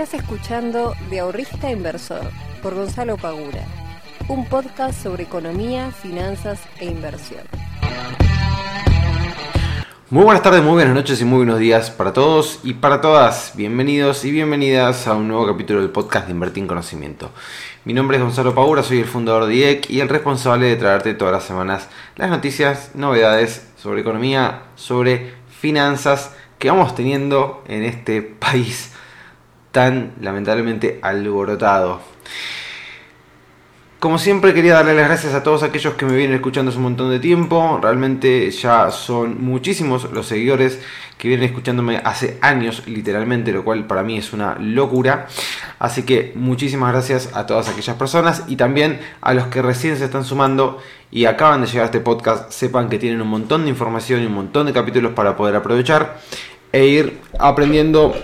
Estás escuchando De Ahorrista Inversor por Gonzalo Pagura, un podcast sobre economía, finanzas e inversión. Muy buenas tardes, muy buenas noches y muy buenos días para todos y para todas. Bienvenidos y bienvenidas a un nuevo capítulo del podcast de Invertir en Conocimiento. Mi nombre es Gonzalo Pagura, soy el fundador de IEC y el responsable de traerte todas las semanas las noticias, novedades sobre economía, sobre finanzas que vamos teniendo en este país tan lamentablemente alborotado. Como siempre quería darle las gracias a todos aquellos que me vienen escuchando hace un montón de tiempo. Realmente ya son muchísimos los seguidores que vienen escuchándome hace años literalmente, lo cual para mí es una locura. Así que muchísimas gracias a todas aquellas personas y también a los que recién se están sumando y acaban de llegar a este podcast. Sepan que tienen un montón de información y un montón de capítulos para poder aprovechar e ir aprendiendo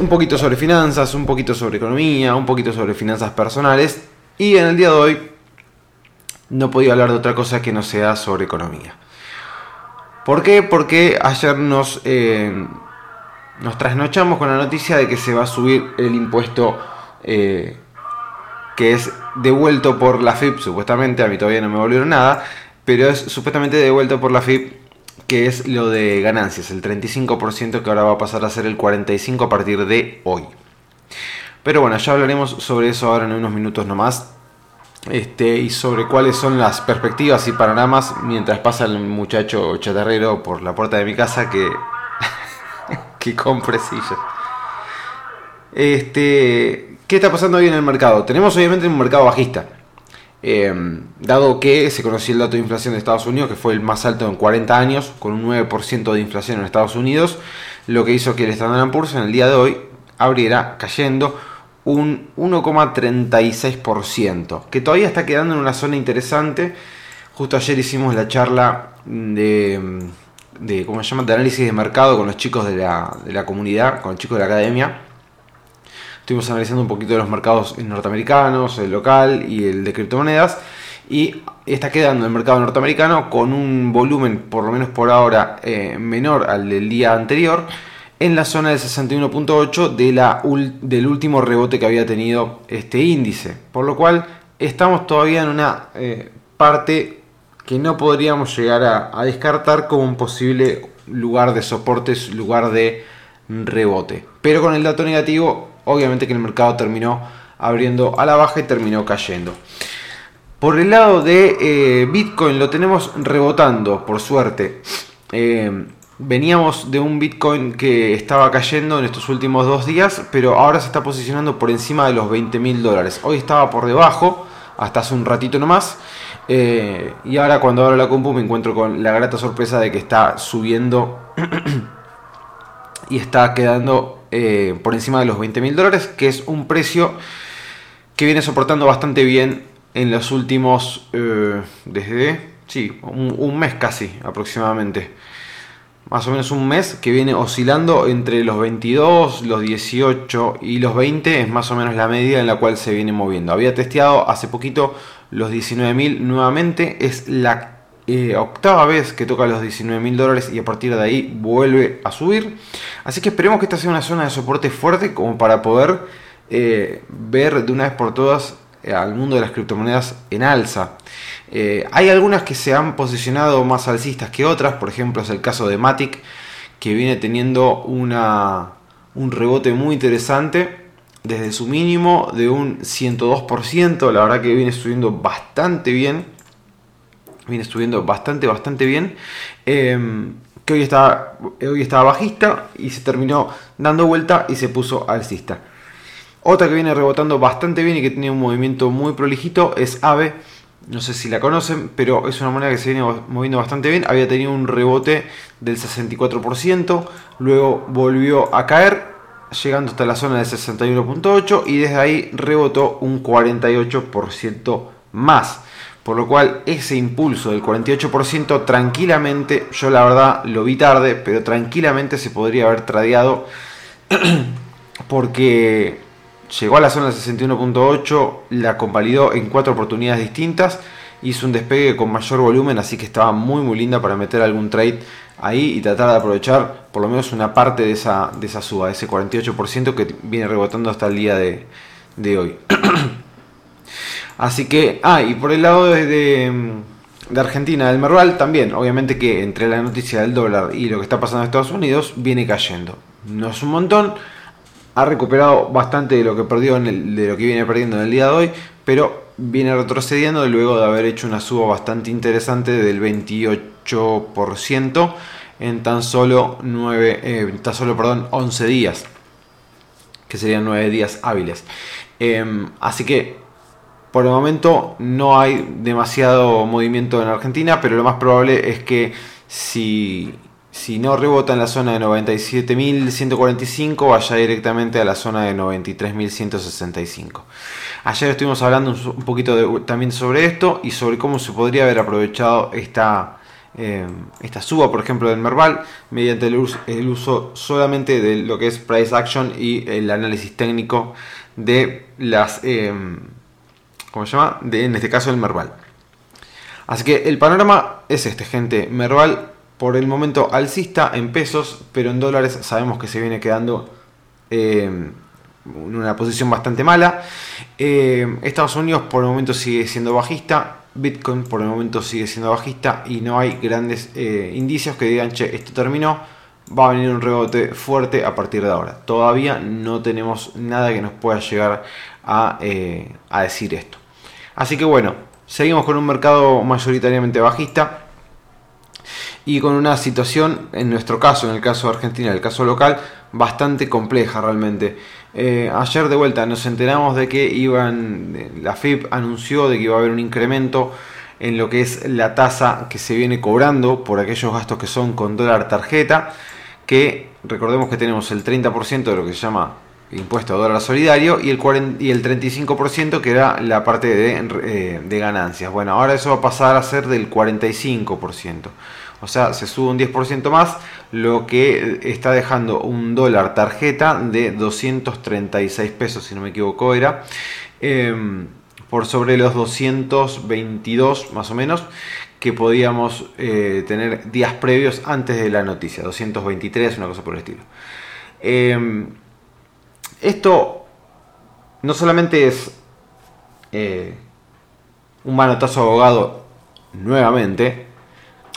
un poquito sobre finanzas, un poquito sobre economía, un poquito sobre finanzas personales. Y en el día de hoy no podía hablar de otra cosa que no sea sobre economía. ¿Por qué? Porque ayer nos, eh, trasnochamos con la noticia de que se va a subir el impuesto eh, que es devuelto por la FIP, supuestamente, a mí todavía no me volvieron nada, pero es supuestamente devuelto por la FIP que es lo de ganancias, el 35% que ahora va a pasar a ser el 45% a partir de hoy. Pero bueno, ya hablaremos sobre eso ahora en unos minutos nomás. Este, y sobre cuáles son las perspectivas y panoramas mientras pasa el muchacho chatarrero por la puerta de mi casa que, que compre sillas. Este, ¿Qué está pasando hoy en el mercado? Tenemos obviamente un mercado bajista. Em, dado que se conoció el dato de inflación de Estados Unidos, que fue el más alto en 40 años, con un 9% de inflación en Estados Unidos, lo que hizo que el Standard Poor's en el día de hoy abriera cayendo un 1,36%, que todavía está quedando en una zona interesante. Justo ayer hicimos la charla de, ¿cómo se llama?, de análisis de mercado con los chicos de la comunidad, con los chicos de la academia Estuvimos analizando un poquito de los mercados norteamericanos, el local y el de criptomonedas. Y está quedando el mercado norteamericano con un volumen, por lo menos por ahora, eh, menor al del día anterior, en la zona del 61.8 de del último rebote que había tenido este índice. Por lo cual estamos todavía en una eh, parte que no podríamos llegar a, a descartar como un posible lugar de soportes, lugar de rebote. Pero con el dato negativo obviamente que el mercado terminó abriendo a la baja y terminó cayendo. Por el lado de eh, Bitcoin lo tenemos rebotando, por suerte. Eh, veníamos de un Bitcoin que estaba cayendo en estos últimos dos días, pero ahora se está posicionando por encima de los 20 mil dólares. Hoy estaba por debajo, hasta hace un ratito nomás. Eh, y ahora cuando abro la compu me encuentro con la grata sorpresa de que está subiendo y está quedando eh, por encima de los 20 mil dólares, que es un precio que viene soportando bastante bien en los últimos, eh, desde, sí, un, mes casi aproximadamente. Más o menos un mes que viene oscilando entre los 22, los 18 y los 20 es más o menos la media en la cual se viene moviendo. Había testeado hace poquito los 19.000 nuevamente, es la eh, octava vez que toca los 19 mil dólares y a partir de ahí vuelve a subir. Así que esperemos que esta sea una zona de soporte fuerte como para poder eh, ver de una vez por todas eh, al mundo de las criptomonedas en alza. hay algunas que se han posicionado más alcistas que otras, por ejemplo es el caso de Matic que viene teniendo una, un rebote muy interesante desde su mínimo de un 102%, la verdad que viene subiendo bastante bien viene subiendo bastante, bastante bien. Em, que hoy estaba, hoy estaba bajista y se terminó dando vuelta y se puso alcista. Otra que viene rebotando bastante bien y que tiene un movimiento muy prolijito es AVE. No sé si la conocen, pero es una moneda que se viene moviendo bastante bien. Había tenido un rebote del 64%, luego volvió a caer, llegando hasta la zona del 61.8 y desde ahí rebotó un 48% más. Por lo cual ese impulso del 48% tranquilamente, yo la verdad lo vi tarde, pero tranquilamente se podría haber tradeado porque llegó a la zona del 61.8, la convalidó en cuatro oportunidades distintas, hizo un despegue con mayor volumen, así que estaba muy muy linda para meter algún trade ahí y tratar de aprovechar por lo menos una parte de esa, de esa suba, ese 48% que viene rebotando hasta el día de hoy. Así que, ah, y por el lado de, de, Argentina, del Merval, también, obviamente que entre la noticia del dólar y lo que está pasando en Estados Unidos, viene cayendo. No es un montón, ha recuperado bastante de lo que perdió en el, de lo que viene perdiendo en el día de hoy, pero viene retrocediendo luego de haber hecho una suba bastante interesante del 28% en tan solo 9, eh, tan solo perdón, 11 días, que serían 9 días hábiles. Em, así que por el momento no hay demasiado movimiento en Argentina, pero lo más probable es que si si no rebota en la zona de 97.145, vaya directamente a la zona de 93.165. Ayer estuvimos hablando un poquito también sobre esto y sobre cómo se podría haber aprovechado esta, eh, esta suba, por ejemplo, del Merval, mediante el uso, solamente de lo que es Price Action y el análisis técnico de las... Eh, ¿Cómo se llama? En este caso el Merval. Así que el panorama es este, gente. Merval por el momento alcista en pesos, pero en dólares sabemos que se viene quedando eh, en una posición bastante mala. Eh, Estados Unidos por el momento sigue siendo bajista, Bitcoin por el momento sigue siendo bajista y no hay grandes eh, indicios que digan, che, esto terminó, va a venir un rebote fuerte a partir de ahora. Todavía no tenemos nada que nos pueda llegar a decir esto. Así que bueno, seguimos con un mercado mayoritariamente bajista y con una situación, en nuestro caso, en el caso de Argentina, en el caso local, bastante compleja realmente. Eh, ayer de vuelta nos enteramos de que iban, la FIP anunció de que iba a haber un incremento en lo que es la tasa que se viene cobrando por aquellos gastos que son con dólar tarjeta, que recordemos que tenemos el 30% de lo que se llama impuesto a dólar solidario y el, 40, y el 35% que era la parte de, eh, de ganancias. Bueno, ahora eso va a pasar a ser del 45%. O sea, se sube un 10% más, lo que está dejando un dólar tarjeta de 236 pesos, si no me equivoco era, em, por sobre los 222 más o menos que podíamos eh, tener días previos antes de la noticia, 223, una cosa por el estilo. Em, esto no solamente es eh, un manotazo abogado nuevamente,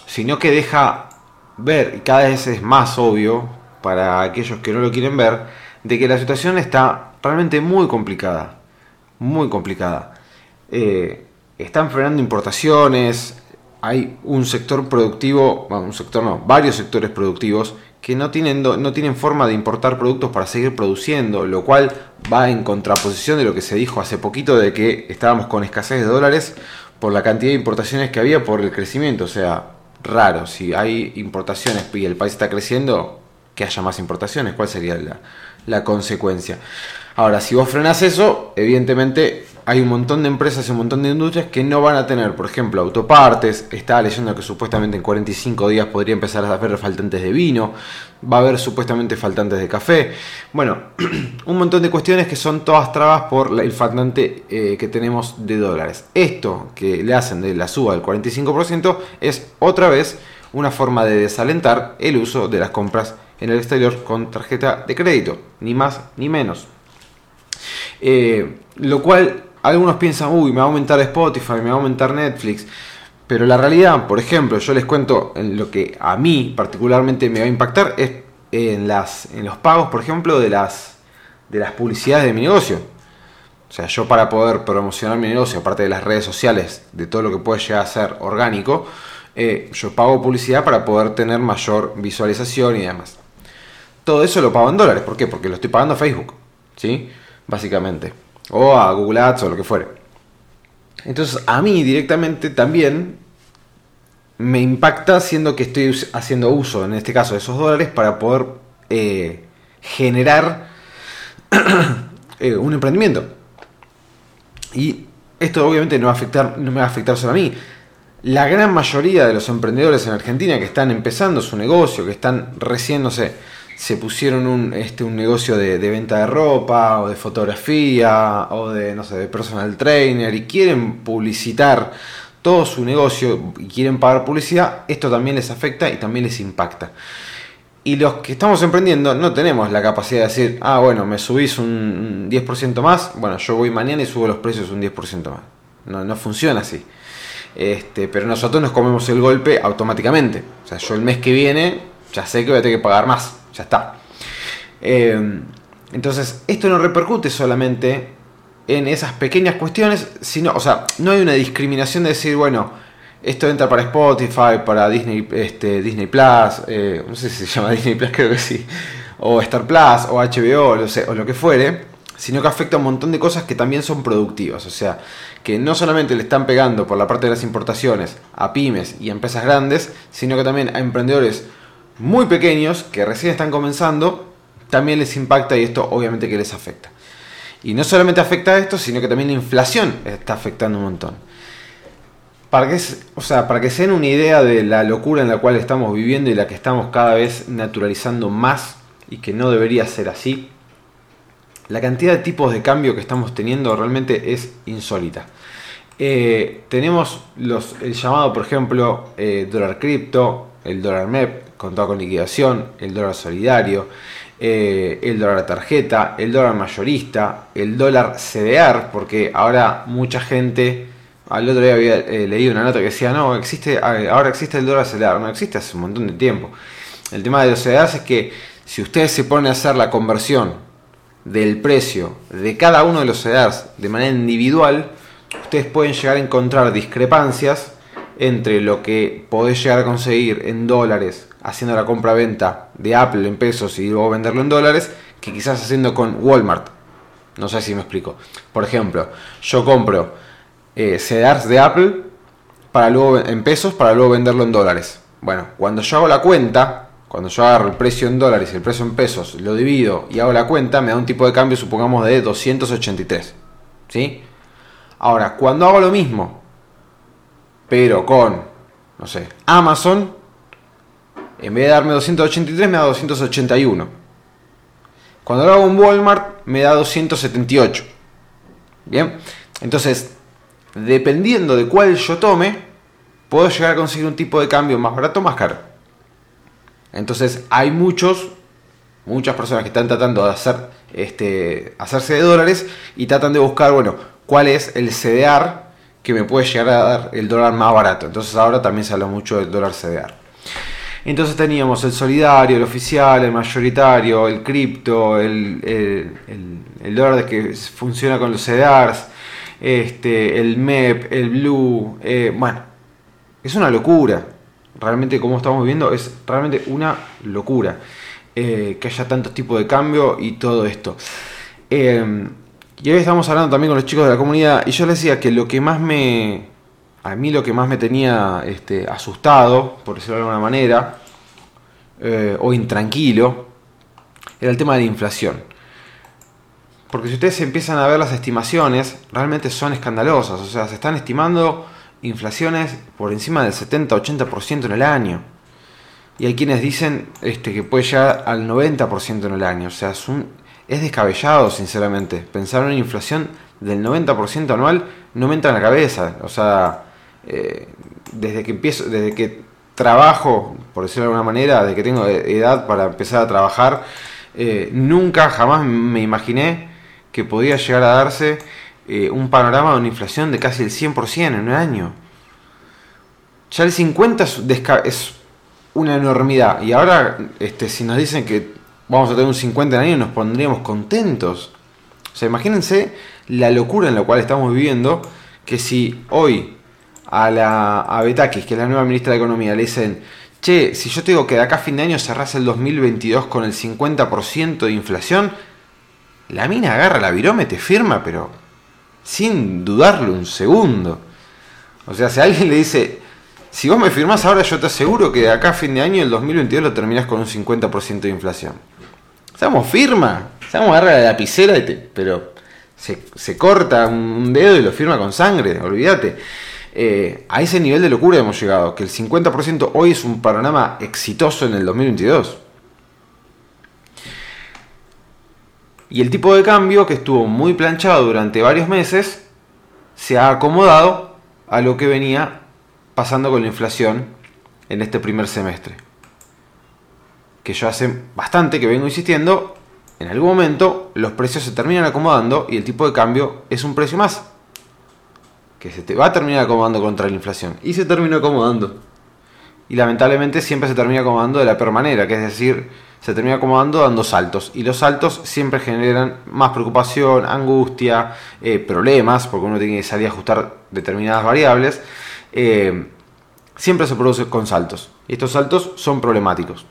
sino que deja ver, y cada vez es más obvio para aquellos que no lo quieren ver, de que la situación está realmente muy complicada, muy complicada. Eh, están frenando importaciones, hay un sector productivo, bueno, un sector no, varios sectores productivos que no tienen, no tienen forma de importar productos para seguir produciendo, lo cual va en contraposición de lo que se dijo hace poquito de que estábamos con escasez de dólares por la cantidad de importaciones que había por el crecimiento, o sea, raro. Si hay importaciones y el país está creciendo, que haya más importaciones. ¿Cuál sería la, la consecuencia? Ahora, si vos frenas eso, evidentemente hay un montón de empresas y un montón de industrias que no van a tener, por ejemplo, autopartes. Está leyendo que supuestamente en 45 días podría empezar a haber faltantes de vino. Va a haber supuestamente faltantes de café. Bueno, un montón de cuestiones que son todas trabas por el faltante eh, que tenemos de dólares. Esto que le hacen de la suba del 45% es otra vez una forma de desalentar el uso de las compras en el exterior con tarjeta de crédito. Ni más ni menos. Eh, lo cual algunos piensan, uy, me va a aumentar Spotify, me va a aumentar Netflix. Pero la realidad, por ejemplo, yo les cuento en lo que a mí particularmente me va a impactar es en, las, en los pagos, por ejemplo, de las, de las publicidades de mi negocio. O sea, yo para poder promocionar mi negocio, aparte de las redes sociales, de todo lo que puede llegar a ser orgánico, eh, yo pago publicidad para poder tener mayor visualización y demás. Todo eso lo pago en dólares. ¿Por qué? Porque lo estoy pagando a Facebook. ¿Sí? Básicamente o a Google Ads o lo que fuere. Entonces a mí directamente también me impacta siendo que estoy haciendo uso, en este caso, de esos dólares para poder eh, generar eh, un emprendimiento. Y esto obviamente no, va a afectar, no me va a afectar solo a mí. La gran mayoría de los emprendedores en Argentina que están empezando su negocio, que están recién, no sé, se pusieron un, este, un negocio de, venta de ropa o de fotografía o de, no sé, de personal trainer y quieren publicitar todo su negocio y quieren pagar publicidad, esto también les afecta y también les impacta. Y los que estamos emprendiendo no tenemos la capacidad de decir, ah, bueno, me subís un 10% más, bueno, yo voy mañana y subo los precios un 10% más. No, no funciona así. Este, pero nosotros nos comemos el golpe automáticamente. O sea, yo el mes que viene ya sé que voy a tener que pagar más. Ya está. Eh, entonces, esto no repercute solamente en esas pequeñas cuestiones, sino, o sea, no hay una discriminación de decir, bueno, esto entra para Spotify, para Disney, este, Disney Plus, eh, no sé si se llama Disney Plus, creo que sí, o Star Plus, o HBO, o lo que fuere, sino que afecta a un montón de cosas que también son productivas, o sea, que no solamente le están pegando por la parte de las importaciones a pymes y empresas grandes, sino que también a emprendedores muy pequeños que recién están comenzando, también les impacta y esto obviamente que les afecta. Y no solamente afecta a esto, sino que también la inflación está afectando un montón. Para que, o sea, para que se den una idea de la locura en la cual estamos viviendo y la que estamos cada vez naturalizando más y que no debería ser así, la cantidad de tipos de cambio que estamos teniendo realmente es insólita. Eh, tenemos los, el llamado, por ejemplo, eh, dólar cripto, el dólar MEP, contado con liquidación, el dólar solidario, eh, el dólar tarjeta, el dólar mayorista, el dólar CDR, porque ahora mucha gente, al otro día había leído una nota que decía, no, existe, ahora existe el dólar CDR, no existe hace un montón de tiempo. El tema de los CDRs es que si ustedes se ponen a hacer la conversión del precio de cada uno de los CDRs de manera individual, ustedes pueden llegar a encontrar discrepancias entre lo que podés llegar a conseguir en dólares haciendo la compra-venta de Apple en pesos y luego venderlo en dólares, que quizás haciendo con Walmart. No sé si me explico. Por ejemplo, yo compro eh, de Apple para luego, en pesos para luego venderlo en dólares. Bueno, cuando yo hago la cuenta, cuando yo agarro el precio en dólares y el precio en pesos, lo divido y hago la cuenta, me da un tipo de cambio, supongamos, de 283. ¿Sí? Ahora, cuando hago lo mismo, pero con, no sé, Amazon, en vez de darme 283, me da 281. Cuando lo hago en Walmart, me da 278. Bien, entonces, dependiendo de cuál yo tome, puedo llegar a conseguir un tipo de cambio más barato o más caro. Entonces hay muchos, muchas personas que están tratando de hacer, este, hacerse de dólares y tratan de buscar, bueno, cuál es el CDR que me puede llegar a dar el dólar más barato. Entonces ahora también se habla mucho del dólar CDR. Entonces teníamos el solidario, el oficial, el mayoritario, el cripto, el, dólar que funciona con los CDRs, este, el MEP, el Blue. Eh, bueno, es una locura realmente como estamos viendo es realmente una locura eh, que haya tantos tipos de cambio y todo esto. Eh, y hoy estamos hablando también con los chicos de la comunidad y yo les decía que lo que más me... A mí lo que más me tenía este, asustado, por decirlo de alguna manera, eh, o intranquilo, era el tema de la inflación. Porque si ustedes empiezan a ver las estimaciones, realmente son escandalosas. O sea, se están estimando inflaciones por encima del 70-80% en el año. Y hay quienes dicen este, que puede llegar al 90% en el año. O sea, es, un, es descabellado, sinceramente. Pensar en una inflación del 90% anual no me entra en la cabeza. O sea, desde que empiezo, desde que trabajo, por decirlo de alguna manera, desde que tengo edad para empezar a trabajar, eh, nunca, jamás me imaginé que podía llegar a darse eh, un panorama de una inflación de casi el 100% en un año. Ya el 50 es, una enormidad. Y ahora, este, si nos dicen que vamos a tener un 50 en año, nos pondríamos contentos. O sea, imagínense la locura en la cual estamos viviendo, que si hoy a la a Betakis, que es la nueva ministra de Economía, le dicen, che, si yo te digo que de acá a fin de año cerrás el 2022 con el 50% de inflación, la mina agarra la virome, te firma, pero sin dudarlo un segundo. O sea, si alguien le dice, si vos me firmás ahora, yo te aseguro que de acá a fin de año, el 2022, lo terminás con un 50% de inflación. Seamos firma, seamos agarra la lapicera, pero se, corta un dedo y lo firma con sangre, olvídate. Eh, a ese nivel de locura hemos llegado, que el 50% hoy es un panorama exitoso en el 2022. Y el tipo de cambio, que estuvo muy planchado durante varios meses, se ha acomodado a lo que venía pasando con la inflación en este primer semestre. Que yo hace bastante que vengo insistiendo, en algún momento los precios se terminan acomodando y el tipo de cambio es un precio más. Que se te va a terminar acomodando contra la inflación. Y se terminó acomodando. Y lamentablemente siempre se termina acomodando de la peor manera, que es decir, se termina acomodando dando saltos. Y los saltos siempre generan más preocupación, angustia, eh, problemas, porque uno tiene que salir a ajustar determinadas variables. Eh, siempre se produce con saltos. Y estos saltos son problemáticos.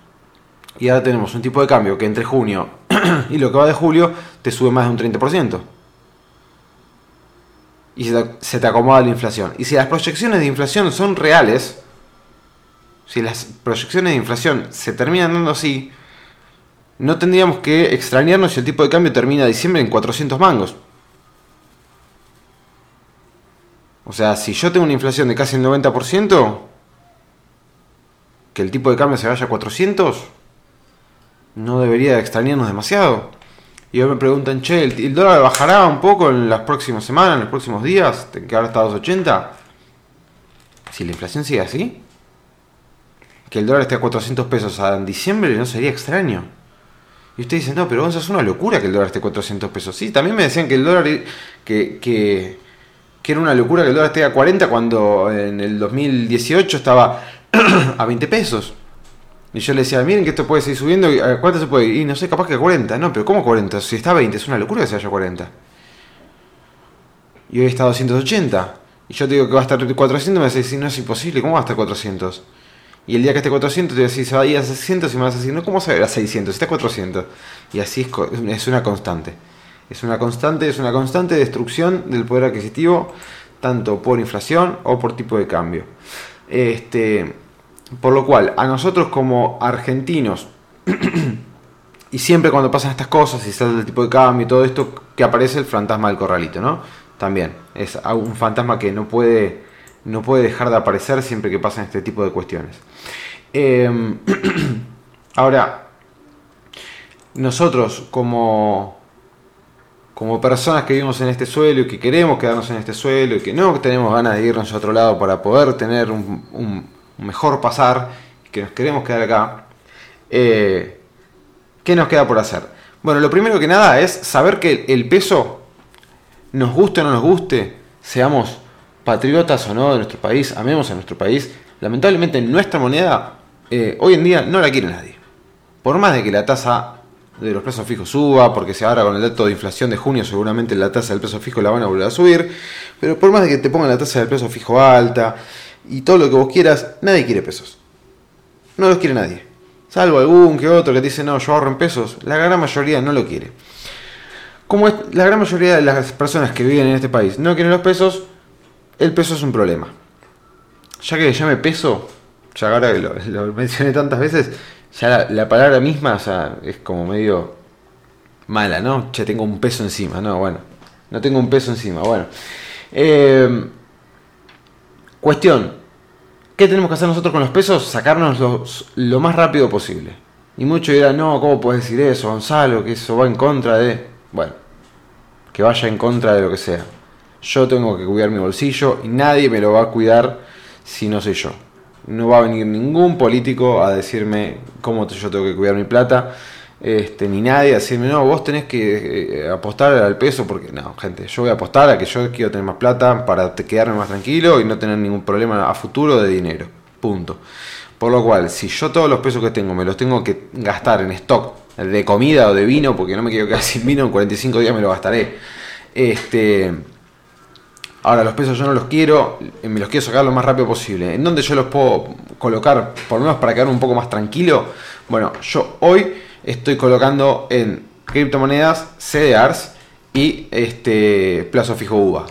Y ahora tenemos un tipo de cambio que entre junio y lo que va de julio te sube más de un 30%. Y se te, se te acomoda la inflación. Y si las proyecciones de inflación son reales, si las proyecciones de inflación se terminan dando así, no tendríamos que extrañarnos si el tipo de cambio termina diciembre en 400 mangos. O sea, si yo tengo una inflación de casi el 90%, que el tipo de cambio se vaya a 400, no debería extrañarnos demasiado. Y hoy me preguntan, che, ¿el, dólar bajará un poco en las próximas semanas, en los próximos días? ¿Que ahora está a 2.80? Si la inflación sigue así, que el dólar esté a 400 pesos en diciembre no sería extraño. Y usted dice, no, pero eso es una locura que el dólar esté a 400 pesos. Sí, también me decían que el dólar, que, que, que era una locura que el dólar esté a 40 cuando en el 2018 estaba a 20 pesos. Y yo le decía, miren que esto puede seguir subiendo, ¿a cuánto se puede? Y no sé, capaz que a 40. No, pero ¿cómo 40? Si está a 20, es una locura que se vaya a 40. Y hoy está a 280. Y yo te digo que va a estar 400, me decís, no es imposible, ¿cómo va a estar 400? Y el día que esté 400 te voy a decir, se va a ir a 600 y me vas a decir, no, ¿cómo se va a ir a 600? Está a 400. Y así es, es una constante. Es una constante, es una constante destrucción del poder adquisitivo, tanto por inflación o por tipo de cambio. Este, por lo cual, a nosotros como argentinos, y siempre cuando pasan estas cosas y sale el tipo de cambio y todo esto, que aparece el fantasma del corralito, ¿no? También, es un fantasma que no puede, no puede dejar de aparecer siempre que pasan este tipo de cuestiones. Em, ahora, nosotros como, como personas que vivimos en este suelo y que queremos quedarnos en este suelo y que no tenemos ganas de irnos a otro lado para poder tener un mejor pasar, que nos queremos quedar acá, eh, ¿qué nos queda por hacer? Bueno, lo primero que nada es saber que el peso, nos guste o no nos guste, seamos patriotas o no de nuestro país, amemos a nuestro país, lamentablemente nuestra moneda eh, hoy en día no la quiere nadie. Por más de que la tasa de los pesos fijos suba, porque se ahora con el dato de inflación de junio seguramente la tasa del peso fijo la van a volver a subir, pero por más de que te pongan la tasa del peso fijo alta, y todo lo que vos quieras, nadie quiere pesos. No los quiere nadie. Salvo algún que otro que dice, no, yo ahorro en pesos. La gran mayoría no lo quiere. Como la gran mayoría de las personas que viven en este país no quieren los pesos, el peso es un problema. Ya que llame peso, ya ahora que lo, mencioné tantas veces, ya la, palabra misma es como medio mala, ¿no? Ya tengo un peso encima, no, bueno. No tengo un peso encima, bueno. Eh, Cuestión, ¿qué tenemos que hacer nosotros con los pesos? Sacarnos lo más rápido posible. Y muchos dirán, no, ¿cómo puedes decir eso, Gonzalo? Que eso va en contra de... Bueno, que vaya en contra de lo que sea. Yo tengo que cuidar mi bolsillo y nadie me lo va a cuidar si no soy yo. No va a venir ningún político a decirme cómo yo tengo que cuidar mi plata este, ni nadie a decirme, no, vos tenés que eh, apostar al peso, porque no, gente, yo voy a apostar a que yo quiero tener más plata para quedarme más tranquilo y no tener ningún problema a futuro de dinero. Punto. Por lo cual, si yo todos los pesos que tengo me los tengo que gastar en stock de comida o de vino, porque no me quiero quedar sin vino, en 45 días me lo gastaré. Este, ahora, los pesos yo no los quiero, me los quiero sacar lo más rápido posible. ¿En dónde yo los puedo colocar, por lo menos para quedarme un poco más tranquilo? Bueno, yo hoy estoy colocando en criptomonedas, CDRs y este plazo fijo UVA.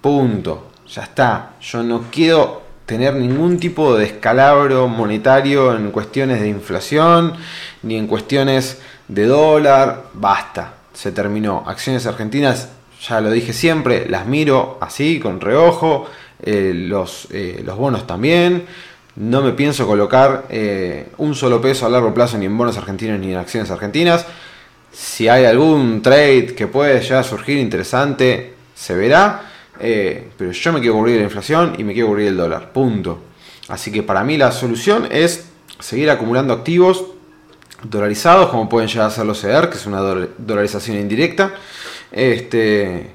Punto. Ya está. Yo no quiero tener ningún tipo de descalabro monetario en cuestiones de inflación ni en cuestiones de dólar. Basta. Se terminó. Acciones argentinas, ya lo dije siempre, las miro así, con reojo. Eh, los, eh, los bonos también. No me pienso colocar eh, un solo peso a largo plazo ni en bonos argentinos ni en acciones argentinas. Si hay algún trade que puede ya surgir interesante, se verá. eh, pero yo me quiero cubrir la inflación y me quiero cubrir el dólar, punto. Así que para mí la solución es seguir acumulando activos dolarizados, como pueden llegar a ser los CEDER, que es una dolarización indirecta. Este,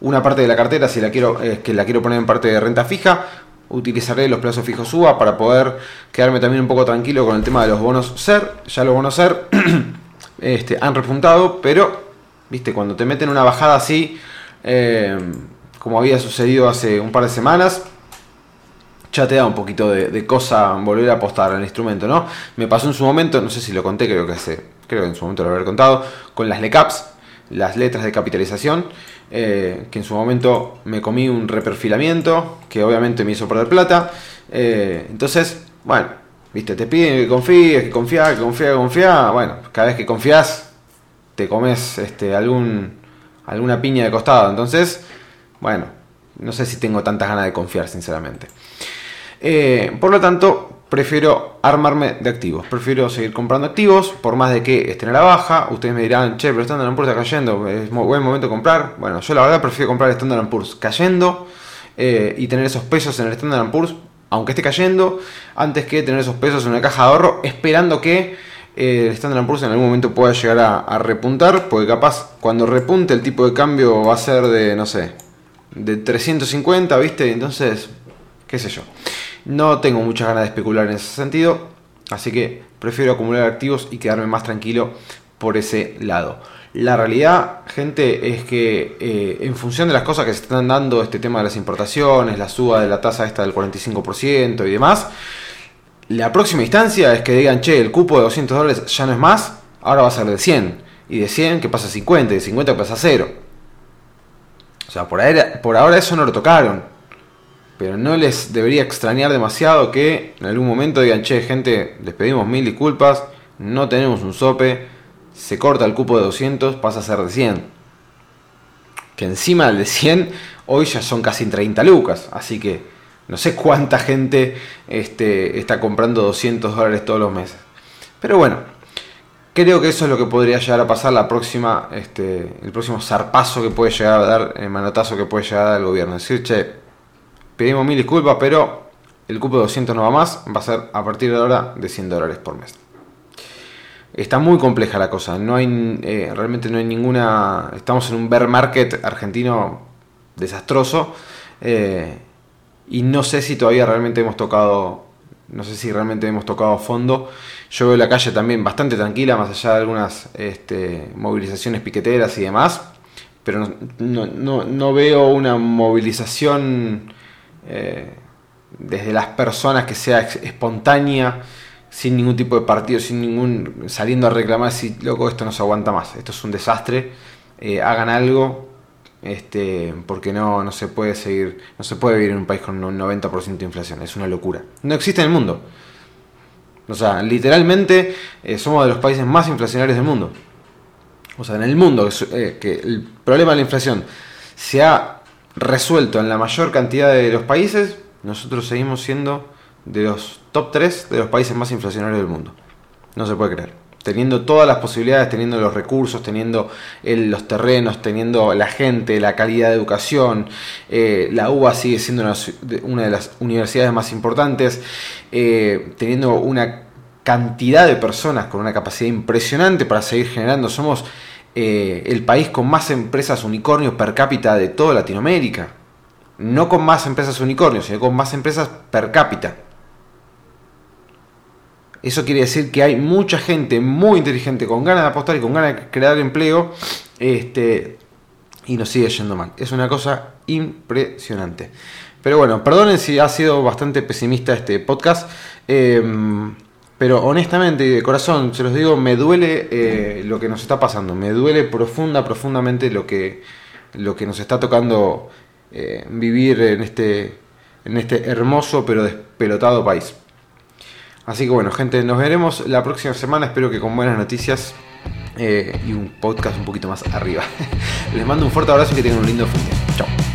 una parte de la cartera, si la quiero, es que la quiero poner en parte de renta fija, utilizaré los plazos fijos UBA para poder quedarme también un poco tranquilo con el tema de los bonos SER. Ya los bonos SER este, han repuntado, pero viste, cuando te meten una bajada así, eh, como había sucedido hace un par de semanas, ya te da un poquito de, cosa volver a apostar al instrumento, ¿no? Me pasó en su momento, no sé si lo conté, creo que hace, creo que en su momento lo habré contado, con las LECAPs, las letras de capitalización, eh, que en su momento me comí un reperfilamiento, que obviamente me hizo perder plata. Eh, entonces, bueno, viste, te piden que confíes, que confías, que confías, que confías. Bueno, cada vez que confías, te comes este, algún, alguna piña de costado. Entonces, bueno, no sé si tengo tantas ganas de confiar, sinceramente. Eh, por lo tanto, prefiero armarme de activos. Prefiero seguir comprando activos, por más de que estén a la baja. Ustedes me dirán, che, pero Standard Poor's está cayendo, es buen momento de comprar. Bueno, yo la verdad prefiero comprar Standard Poor's cayendo eh, y tener esos pesos en el Standard Poor's, aunque esté cayendo, antes que tener esos pesos en una caja de ahorro, esperando que eh, el Standard Poor's en algún momento pueda llegar a, a repuntar, porque capaz cuando repunte el tipo de cambio va a ser de, no sé, de 350, ¿viste? Entonces, qué sé yo. No tengo muchas ganas de especular en ese sentido, así que prefiero acumular activos y quedarme más tranquilo por ese lado. La realidad, gente, es que eh, en función de las cosas que se están dando, este tema de las importaciones, la suba de la tasa esta del 45% y demás, la próxima instancia es que digan, che, el cupo de 200 dólares ya no es más, ahora va a ser de 100. Y de 100 que pasa a 50, y de 50 que pasa a 0. O sea, por, por ahora eso no lo tocaron. Pero no les debería extrañar demasiado que en algún momento digan, che, gente, les pedimos mil disculpas, no tenemos un sope, se corta el cupo de 200, pasa a ser de 100. Que encima del de 100 hoy ya son casi 30 lucas, así que no sé cuánta gente este, está comprando 200 dólares todos los meses. Pero bueno, creo que eso es lo que podría llegar a pasar la próxima, este, el próximo zarpazo que puede llegar a dar, el manotazo que puede llegar a dar el gobierno. Decir, che, Pedimos mil disculpas, pero el cupo de 200 no va más, va a ser a partir de ahora de 100 dólares por mes. Está muy compleja la cosa, no hay eh, realmente no hay ninguna. Estamos en un bear market argentino desastroso eh, y no sé si todavía realmente hemos tocado, no sé si realmente hemos tocado fondo. Yo veo la calle también bastante tranquila, más allá de algunas este, movilizaciones piqueteras y demás, pero no veo una movilización eh, desde las personas que sea espontánea, sin ningún tipo de partido, sin ningún saliendo a reclamar si loco esto no se aguanta más, esto es un desastre, eh, hagan algo, este, porque no, no se puede seguir, no se puede vivir en un país con un 90% de inflación, es una locura. No existe en el mundo. O sea, literalmente eh, somos de los países más inflacionarios del mundo. O sea, en el mundo, que el problema de la inflación se ha resuelto en la mayor cantidad de los países, nosotros seguimos siendo de los top 3 de los países más inflacionarios del mundo. No se puede creer. Teniendo todas las posibilidades, teniendo los recursos, teniendo los terrenos, teniendo la gente, la calidad de educación, eh, la UBA sigue siendo una, de las universidades más importantes, eh, teniendo una cantidad de personas con una capacidad impresionante para seguir generando. Somos eh, el país con más empresas unicornios per cápita de toda Latinoamérica. No con más empresas unicornios, sino con más empresas per cápita. Eso quiere decir que hay mucha gente muy inteligente, con ganas de apostar y con ganas de crear empleo, este, y nos sigue yendo mal. Es una cosa impresionante. Pero bueno, perdonen si ha sido bastante pesimista este podcast. Em, pero honestamente y de corazón, se los digo, me duele eh, lo que nos está pasando. Me duele profunda, profundamente lo que, lo que nos está tocando eh, vivir en este, en este hermoso pero despelotado país. Así que bueno, gente, nos veremos la próxima semana. Espero que con buenas noticias eh, y un podcast un poquito más arriba. Les mando un fuerte abrazo y que tengan un lindo fin de Chao.